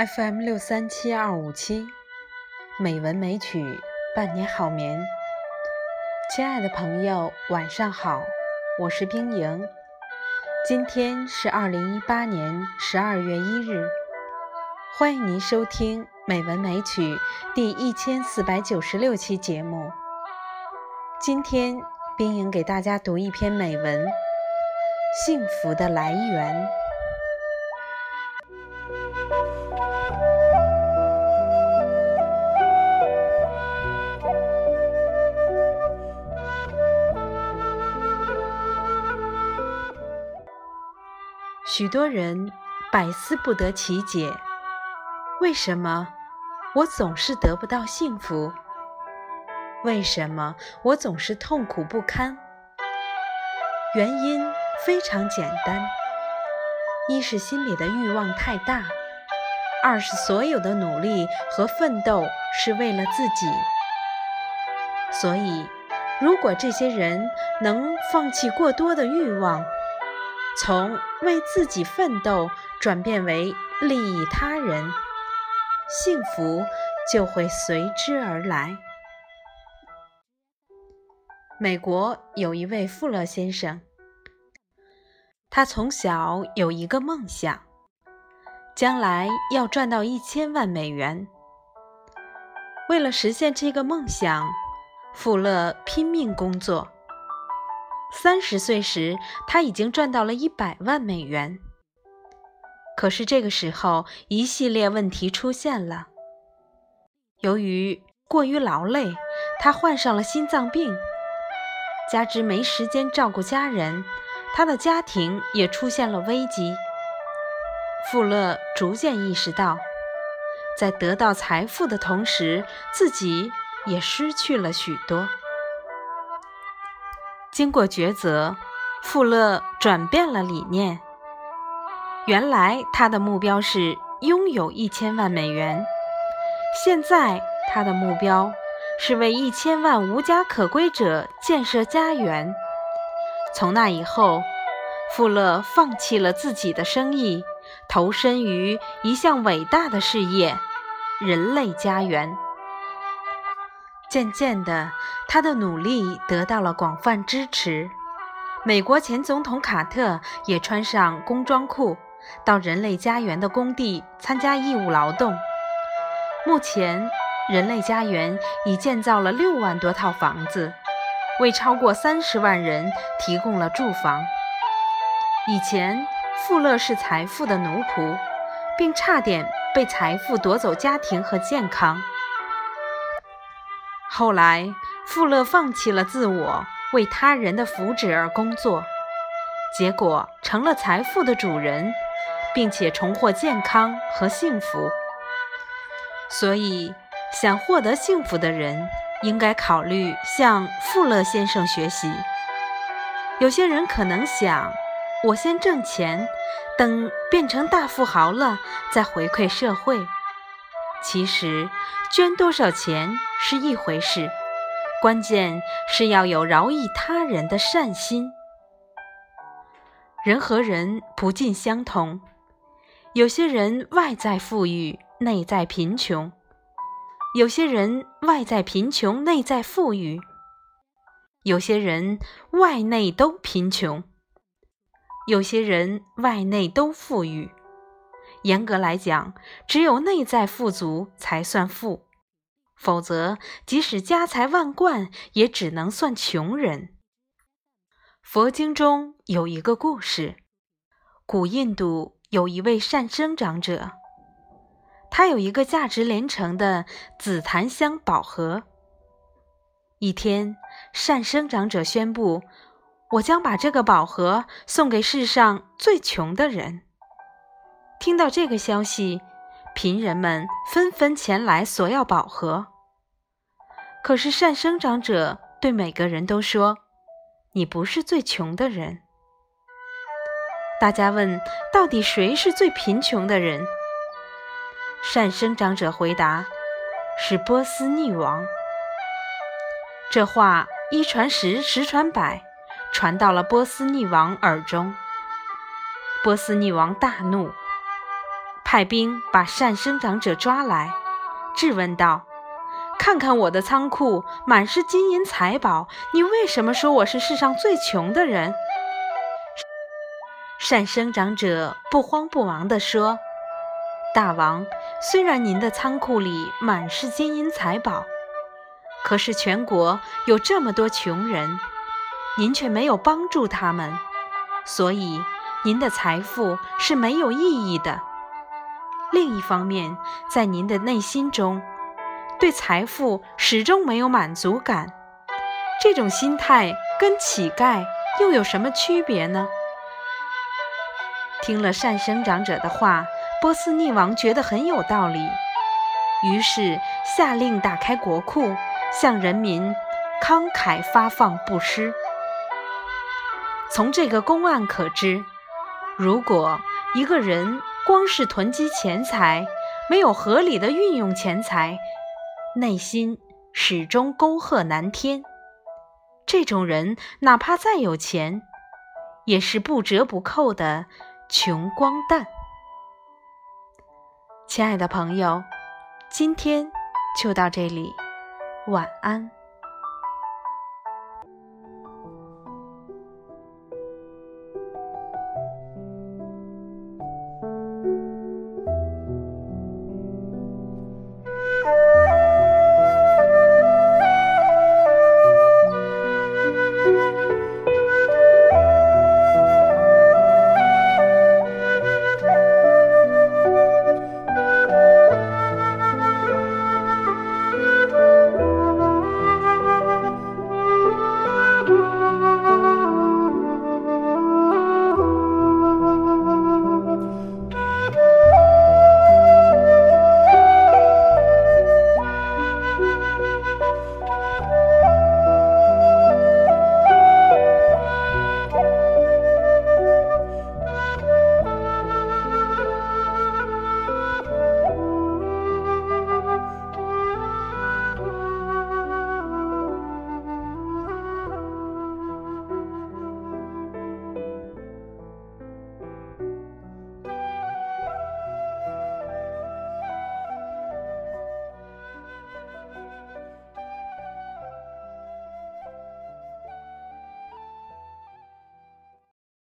FM 六三七二五七，美文美曲伴你好眠。亲爱的朋友，晚上好，我是冰莹。今天是二零一八年十二月一日，欢迎您收听《美文美曲》第一千四百九十六期节目。今天，冰莹给大家读一篇美文：幸福的来源。许多人百思不得其解，为什么我总是得不到幸福？为什么我总是痛苦不堪？原因非常简单：一是心里的欲望太大，二是所有的努力和奋斗是为了自己。所以，如果这些人能放弃过多的欲望，从为自己奋斗转变为利益他人，幸福就会随之而来。美国有一位富勒先生，他从小有一个梦想，将来要赚到一千万美元。为了实现这个梦想，富勒拼命工作。三十岁时，他已经赚到了一百万美元。可是这个时候，一系列问题出现了。由于过于劳累，他患上了心脏病，加之没时间照顾家人，他的家庭也出现了危机。富勒逐渐意识到，在得到财富的同时，自己也失去了许多。经过抉择，富勒转变了理念。原来他的目标是拥有一千万美元，现在他的目标是为一千万无家可归者建设家园。从那以后，富勒放弃了自己的生意，投身于一项伟大的事业——人类家园。渐渐的，他的努力得到了广泛支持。美国前总统卡特也穿上工装裤，到人类家园的工地参加义务劳动。目前，人类家园已建造了六万多套房子，为超过三十万人提供了住房。以前，富勒是财富的奴仆，并差点被财富夺走家庭和健康。后来，富勒放弃了自我，为他人的福祉而工作，结果成了财富的主人，并且重获健康和幸福。所以，想获得幸福的人应该考虑向富勒先生学习。有些人可能想，我先挣钱，等变成大富豪了再回馈社会。其实，捐多少钱是一回事，关键是要有饶益他人的善心。人和人不尽相同，有些人外在富裕，内在贫穷；有些人外在贫穷，内在富裕；有些人外内都贫穷，有些人外内都富裕。严格来讲，只有内在富足才算富，否则即使家财万贯，也只能算穷人。佛经中有一个故事：古印度有一位善生长者，他有一个价值连城的紫檀香宝盒。一天，善生长者宣布：“我将把这个宝盒送给世上最穷的人。”听到这个消息，贫人们纷纷前来索要宝盒。可是善生长者对每个人都说：“你不是最穷的人。”大家问：“到底谁是最贫穷的人？”善生长者回答：“是波斯匿王。”这话一传十，十传百，传到了波斯匿王耳中。波斯匿王大怒。派兵把善生长者抓来，质问道：“看看我的仓库，满是金银财宝，你为什么说我是世上最穷的人？”善生长者不慌不忙地说：“大王，虽然您的仓库里满是金银财宝，可是全国有这么多穷人，您却没有帮助他们，所以您的财富是没有意义的。另一方面，在您的内心中，对财富始终没有满足感，这种心态跟乞丐又有什么区别呢？”听了善生长者的话，波斯匿王觉得很有道理，于是下令打开国库，向人民慷慨发放布施。从这个公案可知，如果一个人光是囤积钱财，没有合理的运用钱财，内心始终沟壑难填，这种人哪怕再有钱，也是不折不扣的。穷光蛋，亲爱的朋友，今天就到这里，晚安。